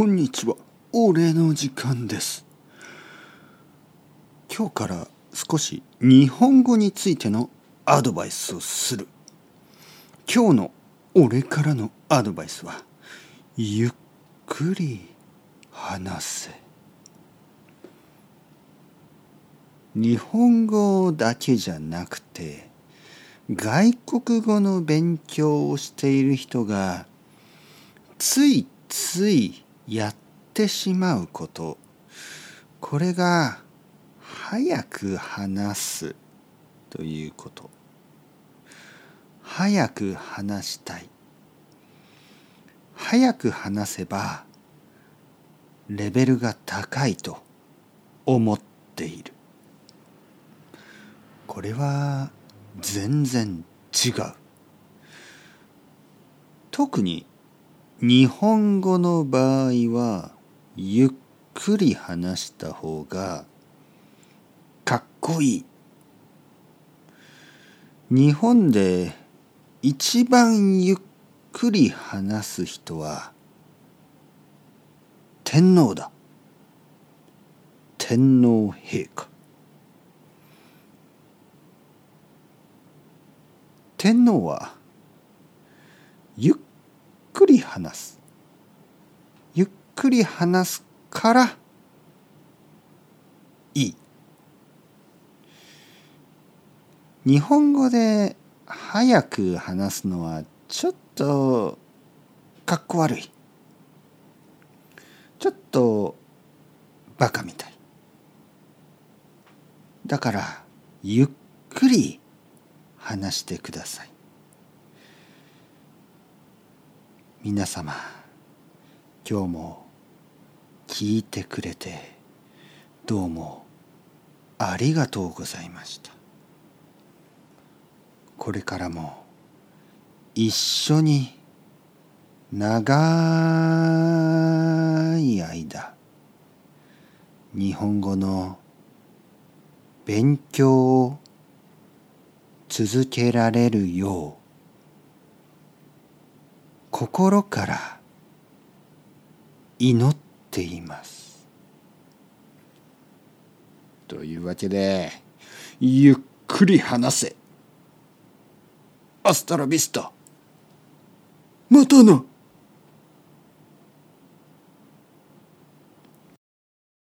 こんにちはお礼の時間です今日から少し日本語についてのアドバイスをする。今日の俺からのアドバイスはゆっくり話せ。日本語だけじゃなくて外国語の勉強をしている人がついついやってしまうこと。これが早く話すということ。早く話したい。早く話せばレベルが高いと思っている。これは全然違う。特に日本語の場合はゆっくり話した方がかっこいい。日本で一番ゆっくり話す人は天皇だ。天皇陛下。天皇はゆっくり話す。ゆっくり話すからいい。日本語で早く話すのはちょっとかっこ悪い。ちょっとバカみたい。だからゆっくり話してください。皆様今日も聞いてくれてどうもありがとうございました。これからも一緒に長い間日本語の勉強を続けられるよう心から祈っています。というわけでゆっくり話せ。アスタラビスタ。またな。